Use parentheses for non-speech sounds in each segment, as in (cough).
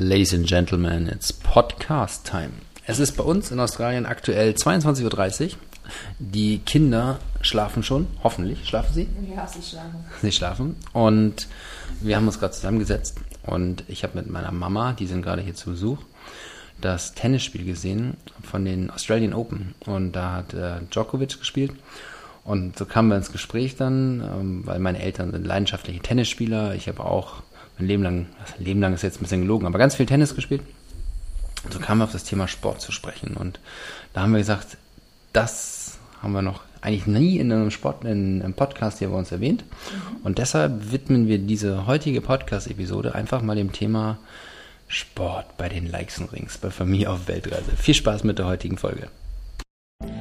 Ladies and Gentlemen, it's Podcast Time. Es ist bei uns in Australien aktuell 22.30 Uhr. Die Kinder schlafen schon, hoffentlich. Schlafen sie? Ja, sie schlafen. Sie schlafen. Und wir haben uns gerade zusammengesetzt und ich habe mit meiner Mama, die sind gerade hier zu Besuch, das Tennisspiel gesehen von den Australian Open. Und da hat äh, Djokovic gespielt. Und so kamen wir ins Gespräch dann, ähm, weil meine Eltern sind leidenschaftliche Tennisspieler. Ich habe auch mein Leben lang, Leben lang ist jetzt ein bisschen gelogen, aber ganz viel Tennis gespielt. Und so kamen wir auf das Thema Sport zu sprechen. Und da haben wir gesagt, das haben wir noch eigentlich nie in einem Sport, in einem Podcast hier bei uns erwähnt. Mhm. Und deshalb widmen wir diese heutige Podcast-Episode einfach mal dem Thema Sport bei den Likes und Rings bei Familie auf Weltreise. Viel Spaß mit der heutigen Folge.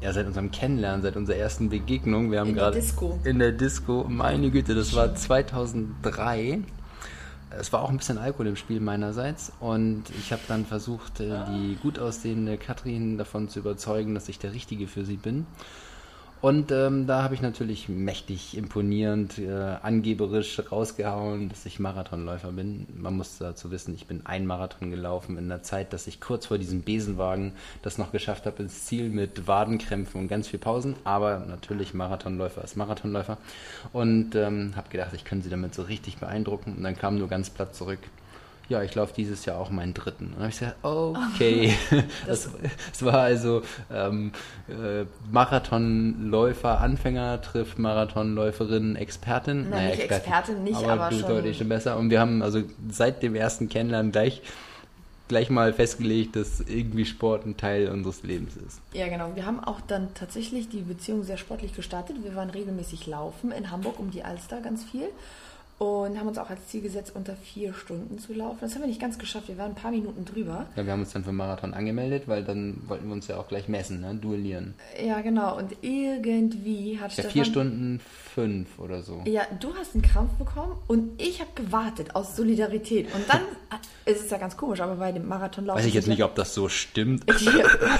ja, seit unserem Kennenlernen, seit unserer ersten Begegnung. Wir haben gerade in der Disco, meine Güte, das war 2003. Es war auch ein bisschen Alkohol im Spiel meinerseits und ich habe dann versucht, äh, die gut aussehende Katrin davon zu überzeugen, dass ich der Richtige für sie bin. Und ähm, da habe ich natürlich mächtig imponierend, äh, angeberisch rausgehauen, dass ich Marathonläufer bin. Man muss dazu wissen, ich bin ein Marathon gelaufen in der Zeit, dass ich kurz vor diesem Besenwagen das noch geschafft habe ins Ziel mit Wadenkrämpfen und ganz viel Pausen. Aber natürlich Marathonläufer ist Marathonläufer. Und ähm, habe gedacht, ich könnte sie damit so richtig beeindrucken. Und dann kam nur ganz platt zurück ja, ich laufe dieses Jahr auch meinen dritten. Und dann habe ich gesagt, okay. (laughs) das, das, war also ähm, äh, Marathonläufer, Anfänger trifft Marathonläuferin, Expertin. Nein, naja, nicht Expertin, Expertin nicht, aber, aber schon. deutlich schon besser. Und wir haben also seit dem ersten Kennenlernen gleich gleich mal festgelegt, dass irgendwie Sport ein Teil unseres Lebens ist. Ja, genau. Wir haben auch dann tatsächlich die Beziehung sehr sportlich gestartet. Wir waren regelmäßig laufen in Hamburg um die Alster ganz viel und haben uns auch als Ziel gesetzt, unter vier Stunden zu laufen. Das haben wir nicht ganz geschafft, wir waren ein paar Minuten drüber. Ja, wir haben uns dann für Marathon angemeldet, weil dann wollten wir uns ja auch gleich messen, ne? duellieren. Ja, genau. Und irgendwie hat ja, Stefan... vier Stunden fünf oder so. Ja, du hast einen Krampf bekommen und ich habe gewartet aus Solidarität. Und dann (laughs) ist es ja ganz komisch, aber bei dem Marathonlauf... Weiß ich jetzt nicht, ob das so stimmt.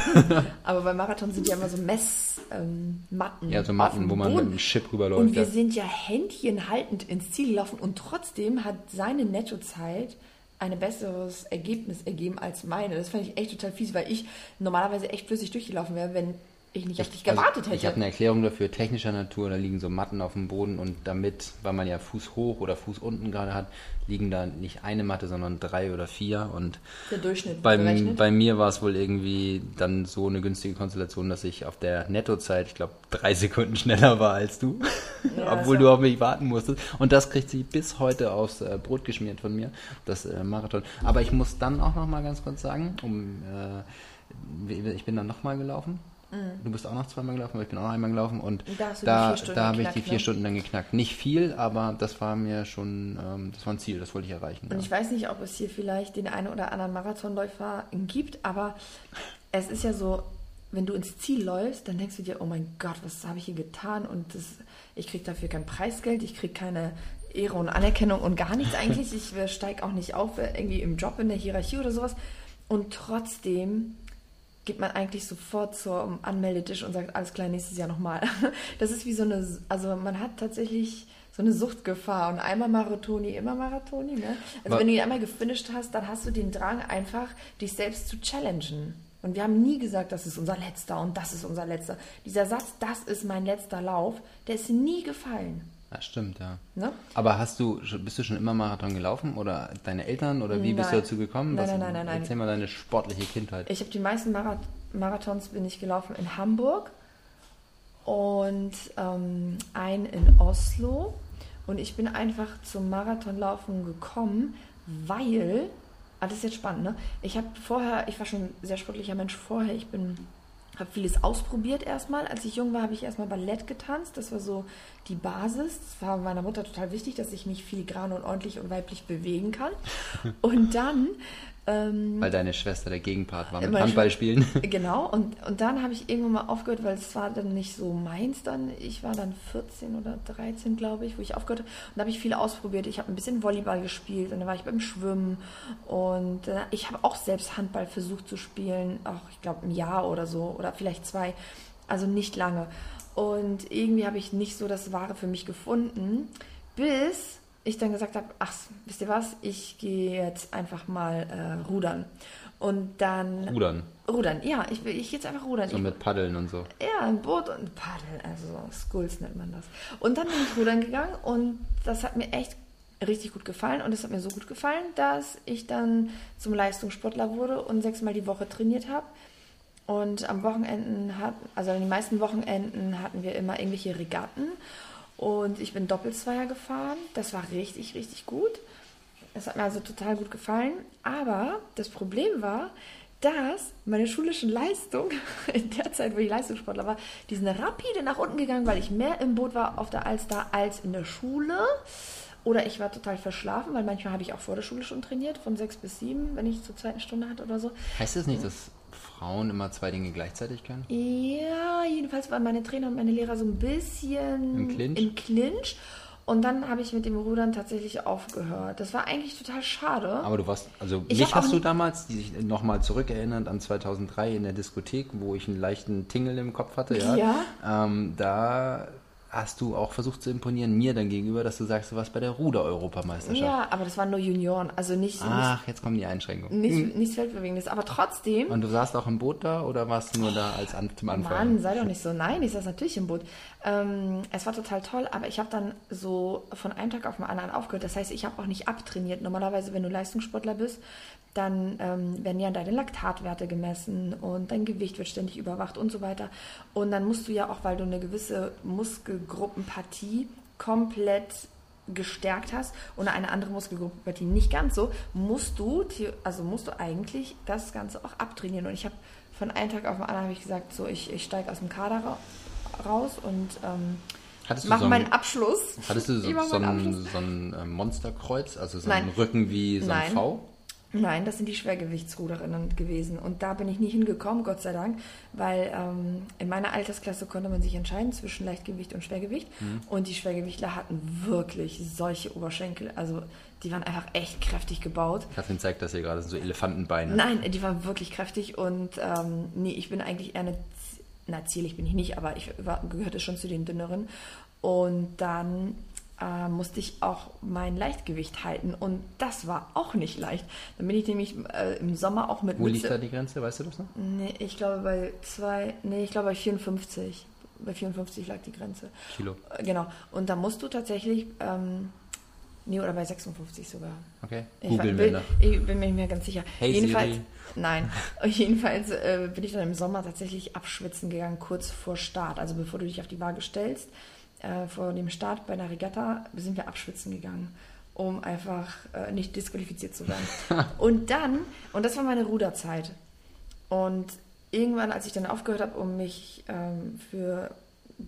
(laughs) aber beim Marathon sind ja immer so Messmatten. Ähm, ja, so Matten, wo man mit einem Chip rüberläuft. Und wir ja. sind ja händchenhaltend ins Ziel gelaufen gelaufen und trotzdem hat seine Nettozeit ein besseres Ergebnis ergeben als meine. Das fand ich echt total fies, weil ich normalerweise echt flüssig durchgelaufen wäre, wenn ich nicht auf dich also, gewartet also, hätte. Ich habe eine Erklärung dafür, technischer Natur, da liegen so Matten auf dem Boden und damit, weil man ja Fuß hoch oder Fuß unten gerade hat, liegen da nicht eine Matte, sondern drei oder vier. Und der Durchschnitt bei, bei mir war es wohl irgendwie dann so eine günstige Konstellation, dass ich auf der Nettozeit, ich glaube, drei Sekunden schneller war als du, ja, (laughs) obwohl du auf mich warten musstest. Und das kriegt sie bis heute aufs äh, Brot geschmiert von mir, das äh, Marathon. Aber ich muss dann auch noch mal ganz kurz sagen, um äh, ich bin dann noch mal gelaufen Mhm. Du bist auch noch zweimal gelaufen, aber ich bin auch noch einmal gelaufen und da, da, da habe ich die vier ne? Stunden dann geknackt. Nicht viel, aber das war mir schon, ähm, das war ein Ziel, das wollte ich erreichen. Und ja. ich weiß nicht, ob es hier vielleicht den einen oder anderen Marathonläufer gibt, aber es ist ja so, wenn du ins Ziel läufst, dann denkst du dir, oh mein Gott, was habe ich hier getan? Und das, ich kriege dafür kein Preisgeld, ich kriege keine Ehre und Anerkennung und gar nichts eigentlich. (laughs) Ich äh, steige auch nicht auf äh, irgendwie im Job in der Hierarchie oder sowas. Und trotzdem geht man eigentlich sofort zum Anmeldetisch und sagt, alles klar, nächstes Jahr nochmal. (laughs) Das ist wie so eine, also man hat tatsächlich so eine Suchtgefahr und einmal Marathoni, immer Marathoni. Ne? Also Aber wenn du ihn einmal gefinisht hast, dann hast du den Drang einfach, dich selbst zu challengen. Und wir haben nie gesagt, das ist unser letzter und das ist unser letzter. Dieser Satz, das ist mein letzter Lauf, der ist nie gefallen. Ja, stimmt, ja. Ne? Aber hast du, bist du schon immer Marathon gelaufen oder deine Eltern oder wie nein. bist du dazu gekommen? Nein, Was, nein, nein, nein, nein. Erzähl mal deine sportliche Kindheit. Ich habe die meisten Marath Marathons bin ich gelaufen in Hamburg und ähm, einen in Oslo. Und ich bin einfach zum Marathonlaufen gekommen, weil, ah, das ist jetzt spannend, ne? Ich habe vorher, ich war schon ein sehr sportlicher Mensch vorher, ich bin habe vieles ausprobiert erstmal. Als ich jung war, habe ich erstmal Ballett getanzt. Das war so die Basis. Das war meiner Mutter total wichtig, dass ich mich filigran und ordentlich und weiblich bewegen kann. (laughs) Und dann Ähm, weil deine Schwester der Gegenpart war mit Handball spielen. (laughs) (laughs) Genau, und, und dann habe ich irgendwann mal aufgehört, weil es war dann nicht so meins dann. Ich war dann 14 oder 13, glaube ich, wo ich aufgehört habe. Und da habe ich viel ausprobiert. Ich habe ein bisschen Volleyball gespielt und dann war ich beim Schwimmen. Und äh, ich habe auch selbst Handball versucht zu spielen, auch ich glaube ein Jahr oder so oder vielleicht zwei. Also nicht lange. Und irgendwie habe ich nicht so das Wahre für mich gefunden, bis ich dann gesagt habe, ach, wisst ihr was, ich gehe jetzt einfach mal äh, rudern. Und dann... Rudern? Rudern, ja, ich, ich jetzt einfach rudern. So ich, mit Paddeln und so. Ja, ein Boot und Paddeln, also Skulls nennt man das. Und dann bin ich rudern gegangen und das hat mir echt richtig gut gefallen und es hat mir so gut gefallen, dass ich dann zum Leistungssportler wurde und sechsmal die Woche trainiert habe. Und am Wochenenden hat, also an den meisten Wochenenden hatten wir immer irgendwelche Regatten. Und ich bin Doppelzweier gefahren. Das war richtig, richtig gut. Das hat mir also total gut gefallen. Aber das Problem war, dass meine schulischen Leistung (laughs) in der Zeit, wo ich Leistungssportler war, die sind rapide nach unten gegangen, weil ich mehr im Boot war auf der Alster als in der Schule. Oder ich war total verschlafen, weil manchmal habe ich auch vor der Schule schon trainiert, von sechs bis sieben, wenn ich zur zweiten Stunde hatte oder so. Heißt das nicht, dass Frauen immer zwei Dinge gleichzeitig können? Ja, jedenfalls waren meine Trainer und meine Lehrer so ein bisschen im Clinch. Im Clinch. Und dann habe ich mit dem Rudern tatsächlich aufgehört. Das war eigentlich total schade. Aber du warst, also ich mich hast du damals, die sich nochmal zurückerinnert an 2003 in der Diskothek, wo ich einen leichten Tingel im Kopf hatte, ja. ja. Ähm, da hast du auch versucht zu imponieren mir dann gegenüber, dass du sagst, du warst bei der Ruder-Europameisterschaft. Ja, aber das waren nur Junioren, also nicht... Ach, nicht, jetzt kommen die Einschränkungen. Nicht, hm. Nichts Weltbewegendes, aber trotzdem... Und du saßt auch im Boot da oder warst du nur da als an, zum Anfang? Mann, sei doch nicht so. Nein, ich saß natürlich im Boot. Ähm, es war total toll, aber ich habe dann so von einem Tag auf den anderen aufgehört. Das heißt, ich habe auch nicht abtrainiert. Normalerweise, wenn du Leistungssportler bist, dann ähm, werden ja deine Laktatwerte gemessen und dein Gewicht wird ständig überwacht und so weiter. Und dann musst du ja auch, weil du eine gewisse Muskelgruppenpartie komplett gestärkt hast und eine andere Muskelgruppenpartie nicht ganz so, musst du, also musst du eigentlich das Ganze auch abtrainieren. Und ich habe von einem Tag auf den anderen ich gesagt, so ich, ich steige aus dem Kader raus und ähm, mache so meinen Abschluss. Hattest du so, so, ein, so ein, äh, Monsterkreuz, also so einen Rücken wie so ein Nein. V? Nein, das sind die Schwergewichtsruderinnen gewesen. Und da bin ich nie hingekommen, Gott sei Dank, weil ähm, in meiner Altersklasse konnte man sich entscheiden zwischen Leichtgewicht und Schwergewicht. Mhm. Und die Schwergewichtler hatten wirklich solche Oberschenkel. Also die waren einfach echt kräftig gebaut. Katrin zeigt das hier gerade, das sind so Elefantenbeine. Nein, die waren wirklich kräftig. Und ähm, nee, ich bin eigentlich eher eine, na zierlich bin ich nicht, aber ich war, gehörte schon zu den dünneren. Und dann äh, musste ich auch mein Leichtgewicht halten und das war auch nicht leicht. Dann bin ich nämlich äh, im Sommer auch mit Wo Mütze, liegt da die Grenze, weißt du das noch? Nee, ich glaube bei zwei, nee, ich glaube bei 54. Bei 54 lag die Grenze. Kilo. Äh, genau. Und da musst du tatsächlich, ähm, nee, oder bei 56 sogar. Okay. Ich, Google bin, ich bin mir nicht mehr ganz sicher. Hey, jedenfalls, Siri. nein. (laughs) jedenfalls äh, bin ich dann im Sommer tatsächlich abschwitzen gegangen, kurz vor Start. Also bevor du dich auf die Waage stellst äh, vor dem Start bei einer Regatta sind wir abschwitzen gegangen, um einfach äh, nicht disqualifiziert zu werden. (laughs) und dann, und das war meine Ruderzeit. Und irgendwann, als ich dann aufgehört habe und mich ähm, für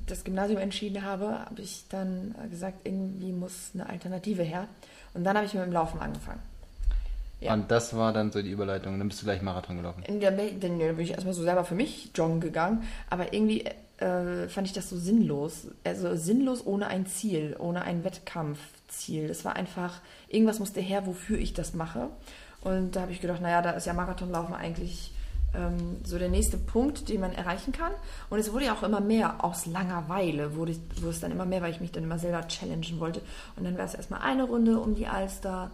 das Gymnasium entschieden habe, habe ich dann gesagt, irgendwie muss eine Alternative her. Und dann habe ich mit dem Laufen angefangen. Ja. Und das war dann so die Überleitung. Dann bist du gleich Marathon gelaufen. Der, dann bin ich erstmal so selber für mich joggen gegangen. Aber irgendwie äh, fand ich das so sinnlos. Also sinnlos ohne ein Ziel, ohne ein Wettkampfziel. Das war einfach, irgendwas musste her, wofür ich das mache. Und da habe ich gedacht, naja, da ist ja Marathonlaufen eigentlich ähm, so der nächste Punkt, den man erreichen kann. Und es wurde ja auch immer mehr aus Langeweile, wurde, wurde es dann immer mehr, weil ich mich dann immer selber challengen wollte. Und dann war es erstmal eine Runde um die Alster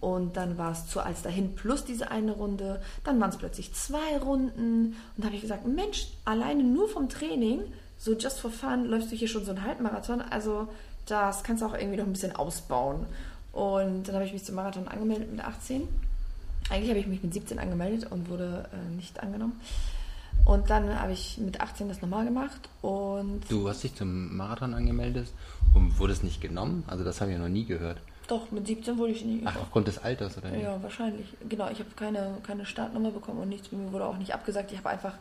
und dann war es zur Alster hin plus diese eine Runde. Dann waren es plötzlich zwei Runden und da habe ich gesagt, Mensch, alleine nur vom Training, so just for fun, läufst du hier schon so einen Halbmarathon. Also das kannst du auch irgendwie noch ein bisschen ausbauen. Und dann habe ich mich zum Marathon angemeldet mit 18 eigentlich habe ich mich mit 17 angemeldet und wurde äh, nicht angenommen. Und dann habe ich mit 18 das nochmal gemacht und. Du hast dich zum Marathon angemeldet und wurdest nicht genommen? Also das habe ich noch nie gehört. Doch, mit 17 wurde ich nicht. Ach, aufgrund des Alters, oder nicht? Ja, wahrscheinlich. Genau, ich habe keine, keine Startnummer bekommen und nichts. Mir wurde auch nicht abgesagt. Ich habe einfach,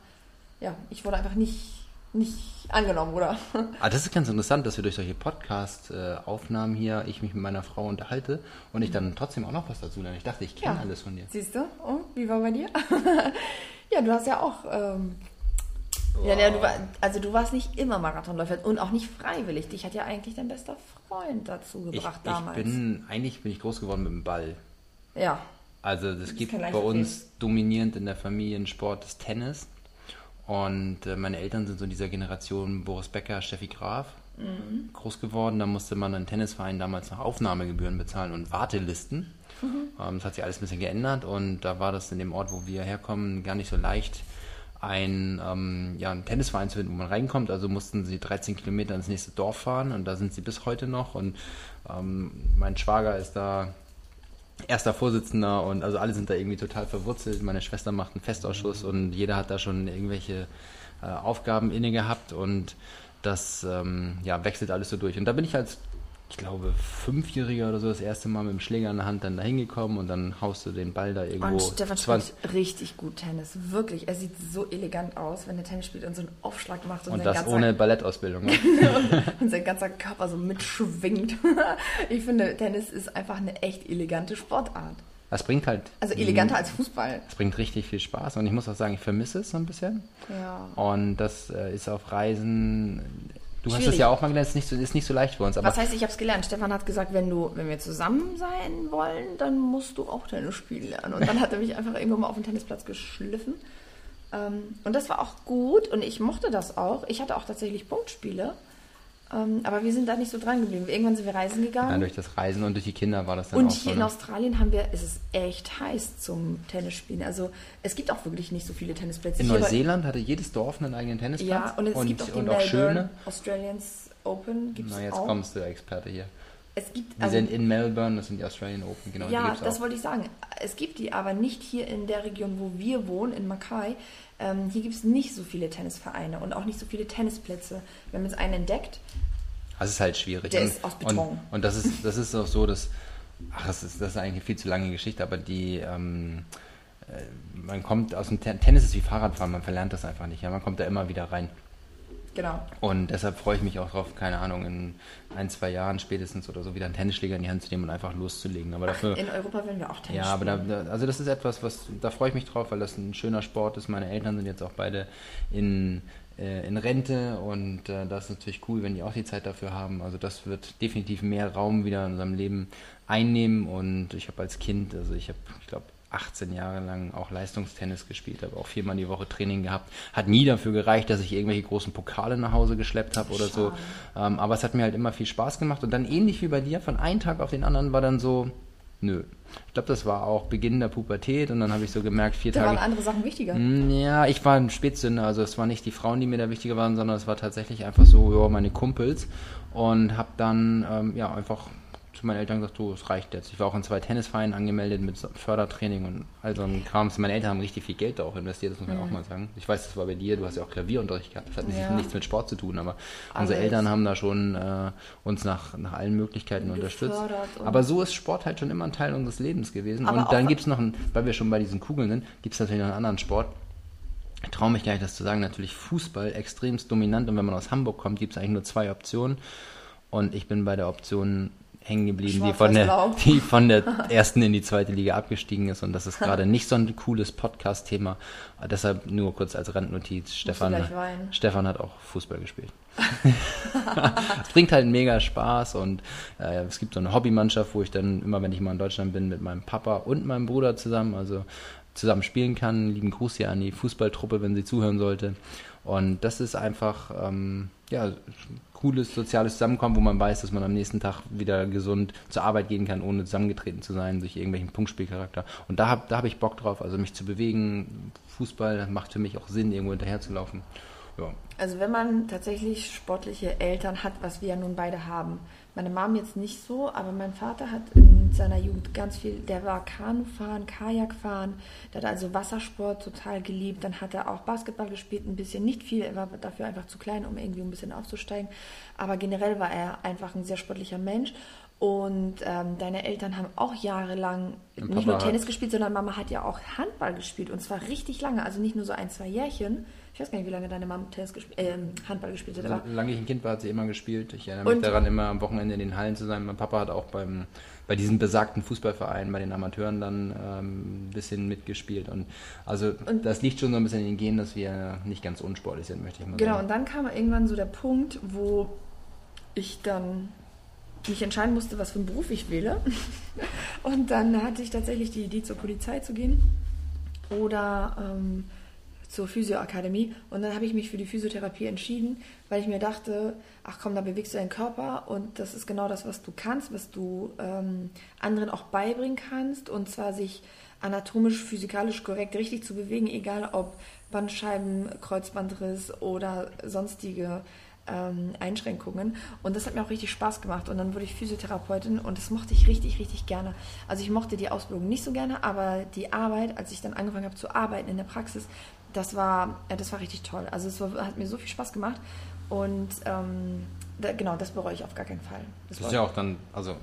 ja, ich wurde einfach nicht nicht angenommen, oder? Ah, das ist ganz interessant, dass wir durch solche Podcast-Aufnahmen hier, ich mich mit meiner Frau unterhalte und ich dann trotzdem auch noch was dazu lerne. Ich dachte, ich kenne ja. alles von dir. Siehst du? Und wie war bei dir? (laughs) ja, du hast ja auch. Ähm, wow. ja, ja, du war, also du warst nicht immer Marathonläufer und auch nicht freiwillig. Dich hat ja eigentlich dein bester Freund dazu gebracht ich, damals. Ich bin, eigentlich bin ich groß geworden mit dem Ball. Ja. Also es gibt bei uns dominierend in der Familie Sport das Tennis. Und äh, meine Eltern sind so in dieser Generation Boris Becker, Steffi Graf mhm. groß geworden. Da musste man einen Tennisverein damals noch Aufnahmegebühren bezahlen und Wartelisten. Mhm. Ähm, das hat sich alles ein bisschen geändert und da war das in dem Ort, wo wir herkommen, gar nicht so leicht, ein, ähm, ja, einen Tennisverein zu finden, wo man reinkommt. Also mussten sie 13 Kilometer ins nächste Dorf fahren und da sind sie bis heute noch. Und ähm, mein Schwager ist da erster Vorsitzender und also alle sind da irgendwie total verwurzelt. Meine Schwester macht einen Festausschuss und jeder hat da schon irgendwelche äh, Aufgaben inne gehabt und das ähm, ja, wechselt alles so durch. Und da bin ich als ich glaube, Fünfjähriger oder so das erste Mal mit dem Schläger in der Hand dann da hingekommen und dann haust du den Ball da irgendwo. Und Stefan spielt richtig gut Tennis, wirklich. Er sieht so elegant aus, wenn er Tennis spielt und so einen Aufschlag macht. Und, und das ganzer, ohne Ballettausbildung. Ne? (laughs) und sein ganzer Körper so mitschwingt. (laughs) ich finde, Tennis ist einfach eine echt elegante Sportart. Das bringt halt. Also eleganter als Fußball. Es bringt richtig viel Spaß und ich muss auch sagen, ich vermisse es so ein bisschen. Ja. Und das äh, ist auf Reisen Du Schwierig. hast es ja auch mal gelernt, es ist nicht so, ist nicht so leicht für uns. Was heißt, ich habe es gelernt? Stefan hat gesagt, wenn, du, wenn wir zusammen sein wollen, dann musst du auch Tennis spielen lernen. Und dann hat er mich einfach irgendwann mal auf den Tennisplatz geschliffen. Ähm, und das war auch gut und ich mochte das auch. Ich hatte auch tatsächlich Punktspiele. Ähm, aber wir sind da nicht so dran geblieben. Irgendwann sind wir reisen gegangen. Ja, durch das Reisen und durch die Kinder war das dann und auch hier so, in ne? Australien haben wir, ist es echt heiß zum Tennisspielen. Also es gibt auch wirklich nicht so viele Tennisplätze. In hier Neuseeland hatte jedes Dorf einen eigenen Tennisplatz. Ja, und es und, gibt auch die Melbourne schöne. Australians Open gibt's Na, jetzt auch. kommst du, Experte hier. Es gibt, die also, sind in Melbourne, das sind die Australian Open, genau. Ja, das wollte ich sagen. Es gibt die, aber nicht hier in der Region, wo wir wohnen, in Mackay. Ähm, hier gibt es nicht so viele Tennisvereine und auch nicht so viele Tennisplätze. Wir haben jetzt einen entdeckt, das ist halt schwierig. Der und, ist aus Beton. Und, und, das, ist, das ist auch so, dass, ach, das ist, das ist eigentlich eine viel zu lange Geschichte, aber die, ähm, äh, man kommt aus dem Tennis ist wie Fahrradfahren, man verlernt das einfach nicht. Ja? Man kommt da immer wieder rein. Genau. Und deshalb freue ich mich auch drauf, keine Ahnung, in ein, zwei Jahren spätestens oder so wieder einen Tennisschläger in die Hand zu nehmen und einfach loszulegen. Aber dafür, in Europa werden wir auch Tennis Ja, aber da, also das ist etwas, was, da freue ich mich drauf, weil das ein schöner Sport ist. Meine Eltern sind jetzt auch beide in äh, in Rente und äh, das ist natürlich cool, wenn die auch die Zeit dafür haben. Also das wird definitiv mehr Raum wieder in unserem Leben einnehmen und ich habe als Kind, also ich habe, ich glaube, 18 Jahre lang auch Leistungstennis gespielt, habe auch viermal die Woche Training gehabt. Hat nie dafür gereicht, dass ich irgendwelche großen Pokale nach Hause geschleppt habe oder so. Ähm, aber es hat mir halt immer viel Spaß gemacht. Und dann ähnlich wie bei dir, von einem Tag auf den anderen war dann so, nö, ich glaube, das war auch Beginn der Pubertät und dann habe ich so gemerkt, vier da Tage. Da waren andere Sachen wichtiger. Mm, ja, ich war ein Spätzünder, also es waren nicht die Frauen, die mir da wichtiger waren, sondern es war tatsächlich einfach so, ja, meine Kumpels und habe dann ähm, ja einfach zu meinen Eltern gesagt, du, es reicht jetzt. Ich war auch in zwei Tennisvereinen angemeldet mit Fördertraining und all so ein Kram. Meine Eltern haben richtig viel Geld da auch investiert, das muss man mhm. auch mal sagen. Ich weiß, das war bei dir, du hast ja auch Klavierunterricht gehabt. Das hat ja. nichts mit Sport zu tun, aber Alles. unsere Eltern haben da schon äh, uns nach, nach allen Möglichkeiten unterstützt. Aber so ist Sport halt schon immer ein Teil unseres Lebens gewesen. Aber und dann gibt es noch, ein, weil wir schon bei diesen Kugeln sind, gibt es natürlich noch einen anderen Sport. Ich traue mich gar nicht, das zu sagen. Natürlich Fußball extremst dominant und wenn man aus Hamburg kommt, gibt es eigentlich nur zwei Optionen. Und ich bin bei der Option hängen geblieben, die von, der, (laughs) die von der (laughs) ersten in die zweite Liga abgestiegen ist. Und das ist gerade (laughs) nicht so ein cooles Podcast-Thema. Deshalb nur kurz als Randnotiz. Stefan, Stefan hat auch Fußball gespielt. es bringt halt mega Spaß und äh, es gibt so eine Hobbymannschaft, wo ich dann immer, wenn ich mal in Deutschland bin, mit meinem Papa und meinem Bruder zusammen, also zusammen spielen kann. Lieben Gruß hier an die Fußballtruppe, wenn sie zuhören sollte. Und das ist einfach, ähm, ja, cooles soziales Zusammenkommen, wo man weiß, dass man am nächsten Tag wieder gesund zur Arbeit gehen kann, ohne zusammengetreten zu sein durch irgendwelchen Punktspielcharakter. Und da habe da hab ich Bock drauf, also mich zu bewegen. Fußball macht für mich auch Sinn, irgendwo hinterherzulaufen. Ja. Also wenn man tatsächlich sportliche Eltern hat, was wir ja nun beide haben, meine Mom jetzt nicht so, aber mein Vater hat in seiner Jugend ganz viel, der war Kanufahren, Kajakfahren, der hat also Wassersport total geliebt, dann hat er auch Basketball gespielt, ein bisschen, nicht viel, er war dafür einfach zu klein, um irgendwie ein bisschen aufzusteigen, aber generell war er einfach ein sehr sportlicher Mensch. Und ähm, deine Eltern haben auch jahrelang nicht nur Tennis gespielt, sondern Mama hat ja auch Handball gespielt. Und zwar richtig lange, also nicht nur so ein, zwei Jährchen. Ich weiß gar nicht, wie lange deine Mama Tennis gesp äh, Handball gespielt hat. Also, solange ich ein Kind war, hat sie immer gespielt. Ich erinnere mich und daran, immer am Wochenende in den Hallen zu sein. Mein Papa hat auch beim, bei diesem besagten Fußballverein, bei den Amateuren dann ähm, ein bisschen mitgespielt. Und also und das liegt schon so ein bisschen in den Genen, dass wir nicht ganz unsportlich sind, möchte ich mal genau, sagen. Genau, und dann kam irgendwann so der Punkt, wo ich dann mich entscheiden musste, was für einen Beruf ich wähle. (laughs) Und dann hatte ich tatsächlich die Idee, zur Polizei zu gehen oder ähm, zur Physioakademie. Und dann habe ich mich für die Physiotherapie entschieden, weil ich mir dachte, ach komm, da bewegst du deinen Körper und das ist genau das, was du kannst, was du ähm, anderen auch beibringen kannst. Und zwar sich anatomisch, physikalisch korrekt richtig zu bewegen, egal ob Bandscheiben, Kreuzbandriss oder sonstige ähm, Einschränkungen. Und das hat mir auch richtig Spaß gemacht. Und dann wurde ich Physiotherapeutin und das mochte ich richtig, richtig gerne. Also ich mochte die Ausbildung nicht so gerne, aber die Arbeit, als ich dann angefangen habe zu arbeiten in der Praxis, das war, äh, das war richtig toll. Also es war, hat mir so viel Spaß gemacht. Und ähm, da, genau, das bereue ich auf gar keinen Fall. Das, das ist ja auch dann, also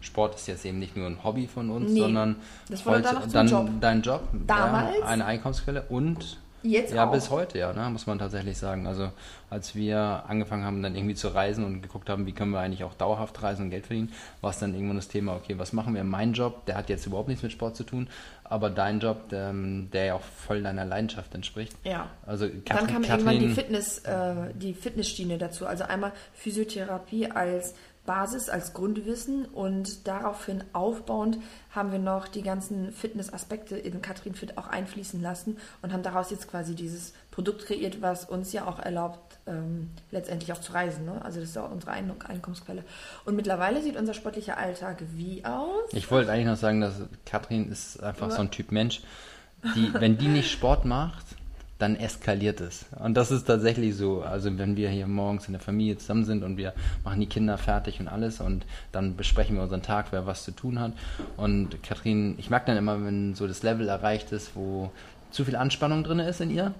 Sport ist jetzt eben nicht nur ein Hobby von uns, nee, sondern das heute, dann Job. dein Job, Damals, ja, eine Einkommensquelle und Jetzt ja, auch. bis heute, ja, ne, muss man tatsächlich sagen. Also als wir angefangen haben, dann irgendwie zu reisen und geguckt haben, wie können wir eigentlich auch dauerhaft reisen und Geld verdienen, war es dann irgendwann das Thema, okay, was machen wir? Mein Job, der hat jetzt überhaupt nichts mit Sport zu tun, aber dein Job, der, der ja auch voll deiner Leidenschaft entspricht. Ja. Also Katrin, dann kam Katrin, irgendwann die Fitness, äh, die Fitnessschiene dazu. Also einmal Physiotherapie als Basis, als Grundwissen und daraufhin aufbauend haben wir noch die ganzen Fitnessaspekte in Katrin Fit auch einfließen lassen und haben daraus jetzt quasi dieses Produkt kreiert, was uns ja auch erlaubt, ähm, letztendlich auch zu reisen. Ne? Also das ist ja auch unsere Ein Einkommensquelle. Und mittlerweile sieht unser sportlicher Alltag wie aus? Ich wollte eigentlich noch sagen, dass Katrin ist einfach Aber so ein Typ Mensch, die, wenn die nicht Sport macht, dann eskaliert es. Und das ist tatsächlich so. Also wenn wir hier morgens in der Familie zusammen sind und wir machen die Kinder fertig und alles und dann besprechen wir unseren Tag, wer was zu tun hat. Und Kathrin, ich mag dann immer, wenn so das Level erreicht ist, wo zu viel Anspannung drin ist in ihr.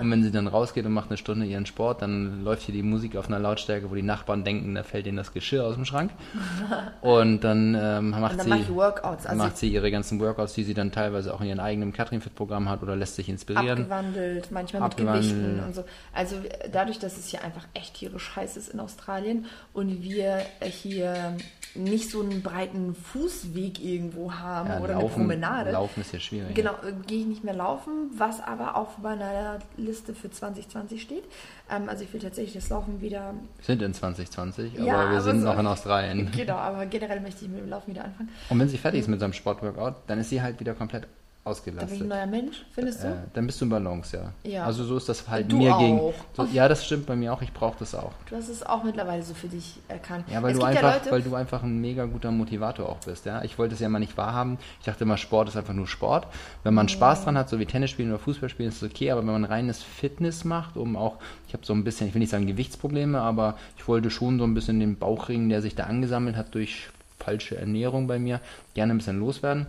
Und wenn sie dann rausgeht und macht eine Stunde ihren Sport, dann läuft hier die Musik auf einer Lautstärke, wo die Nachbarn denken, da fällt ihnen das Geschirr aus dem Schrank. (laughs) Und dann, ähm, macht, und dann sie, Workouts. Also macht sie ihre ganzen Workouts, die sie dann teilweise auch in ihrem eigenen Catherine Fit Programm hat oder lässt sich inspirieren. Abgewandelt, manchmal mit Gewichten und so. Also dadurch, dass es hier einfach echt tierisch heiß ist in Australien und wir hier nicht so einen breiten Fußweg irgendwo haben ja, oder laufen, eine Promenade. Laufen ist ja schwierig. Genau, äh, gehe ich nicht mehr laufen, was aber auf meiner Liste für 2020 steht. Ähm, also ich will tatsächlich das Laufen wieder. Wir sind in 2020, ja, aber wir aber sind so, noch in Australien. Genau, aber generell möchte ich mit dem Laufen wieder anfangen. Und wenn sie fertig ist mit seinem Sportworkout, dann ist sie halt wieder komplett ausgelastet. Da bin ich ein neuer Mensch, findest du? Äh, dann bist du in Balance, ja. ja. Also so ist das halt du mir gegen. So, ja, das stimmt bei mir auch. Ich brauche das auch. Du hast es auch mittlerweile so für dich erkannt. Ja, weil du einfach, ja Leute, weil du einfach ein mega guter Motivator auch bist. Ja, ich wollte es ja mal nicht wahrhaben. Ich dachte immer, Sport ist einfach nur Sport. Wenn man Spaß dran hat, so wie Tennis spielen oder Fußball spielen, ist es okay. Aber wenn man reines Fitness macht, um auch, ich habe so ein bisschen, ich will nicht sagen Gewichtsprobleme, aber ich wollte schon so ein bisschen den Bauchring, der sich da angesammelt hat durch falsche Ernährung bei mir, gerne ein bisschen loswerden.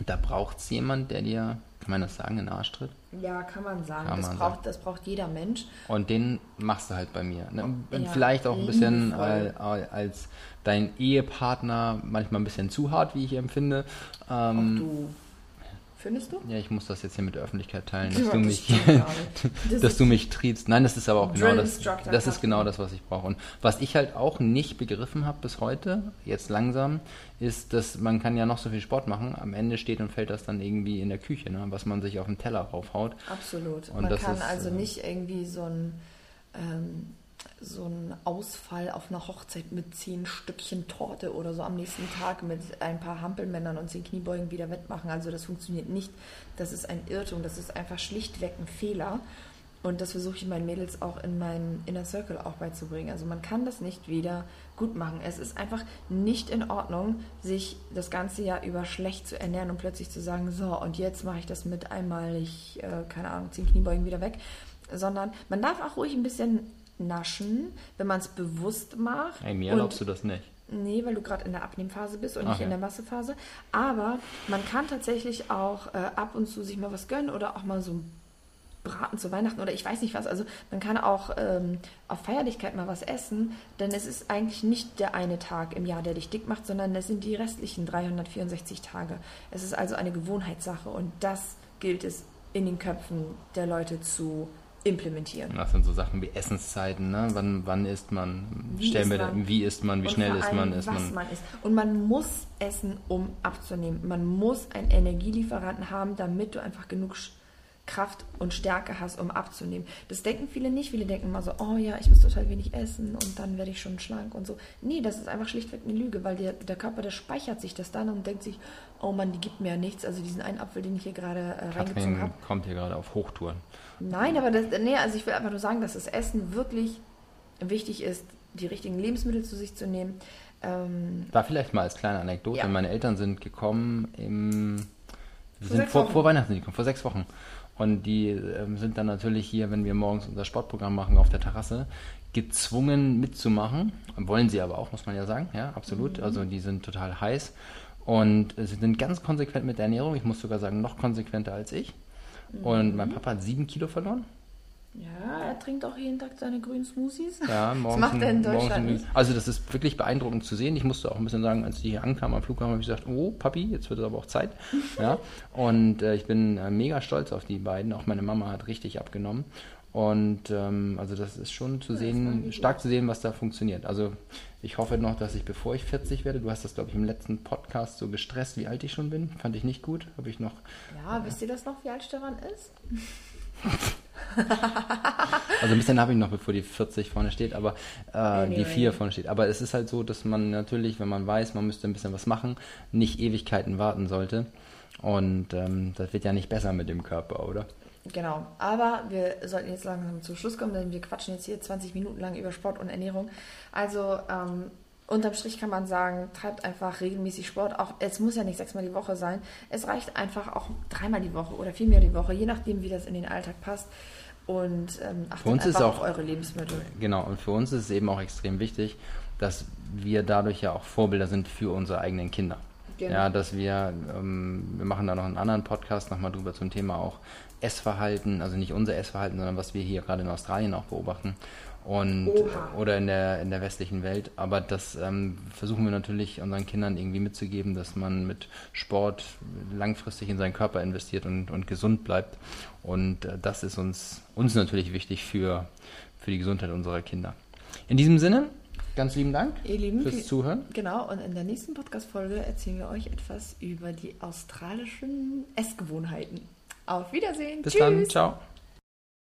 Und da braucht es jemand, der dir, kann man das sagen, in den Arsch tritt? Ja, kann man sagen. Kann das, man braucht, sagen. das braucht jeder Mensch. Und den machst du halt bei mir. Ne? Und ja, vielleicht auch ein bisschen als, als, dein Ehepartner manchmal ein bisschen zu hart, wie ich empfinde. Ähm, auch du Findest du? Ja, ich muss das jetzt hier mit der Öffentlichkeit teilen, dass, ja, du, mich, (laughs) das dass du mich triebst. Nein, das ist aber auch genau das. Das ist genau das, was ich brauche. Und was ich halt auch nicht begriffen habe bis heute, jetzt langsam, ist, dass man kann ja noch so viel Sport machen. Am Ende steht und fällt das dann irgendwie in der Küche, ne? was man sich auf den Teller raufhaut. Absolut. Und man kann ist, also äh, nicht irgendwie so ein ähm, so ein Ausfall auf einer Hochzeit mit zehn Stückchen Torte oder so am nächsten Tag mit ein paar Hampelmännern und zehn Kniebeugen wieder wettmachen. Also das funktioniert nicht. Das ist ein Irrtum. Das ist einfach schlichtweg ein Fehler. Und das versuche ich meinen Mädels auch in meinem Inner Circle auch beizubringen. Also man kann das nicht wieder gut machen. Es ist einfach nicht in Ordnung, sich das ganze Jahr über schlecht zu ernähren und plötzlich zu sagen, so und jetzt mache ich das mit einmalig, äh, keine Ahnung, zehn Kniebeugen wieder weg. Sondern man darf auch ruhig ein bisschen naschen, wenn man es bewusst macht. Ey, mir erlaubst du das nicht. Nee, weil du gerade in der Abnehmphase bist und Ach, nicht in der Massephase. Aber man kann tatsächlich auch äh, ab und zu sich mal was gönnen oder auch mal so ein braten zu Weihnachten oder ich weiß nicht was. Also man kann auch ähm, auf Feierlichkeit mal was essen, denn es ist eigentlich nicht der eine Tag im Jahr, der dich dick macht, sondern es sind die restlichen 364 Tage. Es ist also eine Gewohnheitssache und das gilt es in den Köpfen der Leute zu implementieren. Das sind so Sachen wie Essenszeiten, ne? Wann, wann isst man? Wie Stell mir man? wie isst man, wie und schnell isst man, isst was man. man isst. Und man muss essen, um abzunehmen. Man muss einen Energielieferanten haben, damit du einfach genug Kraft und Stärke hast, um abzunehmen. Das denken viele nicht. Viele denken immer so, oh ja, ich muss total wenig essen und dann werde ich schon schlank und so. Nee, das ist einfach schlichtweg eine Lüge, weil der, der Körper, der speichert sich das dann und denkt sich, oh Mann, die gibt mir ja nichts. Also diesen einen Apfel, den ich hier gerade äh, reingezogen habe. kommt hier gerade auf Hochtouren. Nein, aber das, nee, also ich will einfach nur sagen, dass das Essen wirklich wichtig ist, die richtigen Lebensmittel zu sich zu nehmen. Ähm, War vielleicht mal als kleine Anekdote, ja. meine Eltern sind gekommen im wir sind vor, vor, Weihnachten gekommen, vor sechs Wochen. Und die ähm, sind dann natürlich hier, wenn wir morgens unser Sportprogramm machen auf der Terrasse, gezwungen mitzumachen. Wollen sie aber auch, muss man ja sagen. Ja, absolut. Mhm. Also die sind total heiß. Und sie sind ganz konsequent mit der Ernährung. Ich muss sogar sagen, noch konsequenter als ich. Mhm. Und mein Papa hat sieben Kilo verloren. Ja, er trinkt auch jeden Tag seine grünen Smoothies. Ja, morgens. Das macht er in Deutschland nicht. Also das ist wirklich beeindruckend zu sehen. Ich musste auch ein bisschen sagen, als die hier ankamen am Flughafen, habe ich gesagt, oh Papi, jetzt wird es aber auch Zeit. (laughs) ja, und äh, ich bin äh, mega stolz auf die beiden. Auch meine Mama hat richtig abgenommen. Und ähm, also das ist schon zu ja, sehen, stark zu sehen, was da funktioniert. Also ich hoffe noch, dass ich, bevor ich 40 werde, du hast das, glaube ich, im letzten Podcast so gestresst, wie alt ich schon bin. Fand ich nicht gut. Habe ich noch. Ja, äh, wisst ihr das noch, wie alt Stefan ist? (laughs) (laughs) also ein bisschen habe ich noch, bevor die 40 vorne steht, aber äh, nee, die 4 vorne steht. Aber es ist halt so, dass man natürlich, wenn man weiß, man müsste ein bisschen was machen, nicht Ewigkeiten warten sollte. Und ähm, das wird ja nicht besser mit dem Körper, oder? Genau, aber wir sollten jetzt langsam zum Schluss kommen, denn wir quatschen jetzt hier 20 Minuten lang über Sport und Ernährung. Also ähm, unterm Strich kann man sagen, treibt einfach regelmäßig Sport. Auch es muss ja nicht sechsmal die Woche sein. Es reicht einfach auch dreimal die Woche oder viermal die Woche, je nachdem, wie das in den Alltag passt. Und ähm, achtet für uns einfach ist auch, auf eure Lebensmittel. Genau, und für uns ist es eben auch extrem wichtig, dass wir dadurch ja auch Vorbilder sind für unsere eigenen Kinder. Genau. Ja, dass wir, ähm, wir machen da noch einen anderen Podcast nochmal drüber zum Thema auch Essverhalten, also nicht unser Essverhalten, sondern was wir hier gerade in Australien auch beobachten und Oha. oder in der in der westlichen Welt. Aber das ähm, versuchen wir natürlich unseren Kindern irgendwie mitzugeben, dass man mit Sport langfristig in seinen Körper investiert und, und gesund bleibt. Und äh, das ist uns uns natürlich wichtig für für die Gesundheit unserer Kinder. In diesem Sinne. Ganz lieben Dank Ihr Lieben, fürs Zuhören. Genau, und in der nächsten Podcast-Folge erzählen wir euch etwas über die australischen Essgewohnheiten. Auf Wiedersehen. Bis Tschüss. dann. Ciao.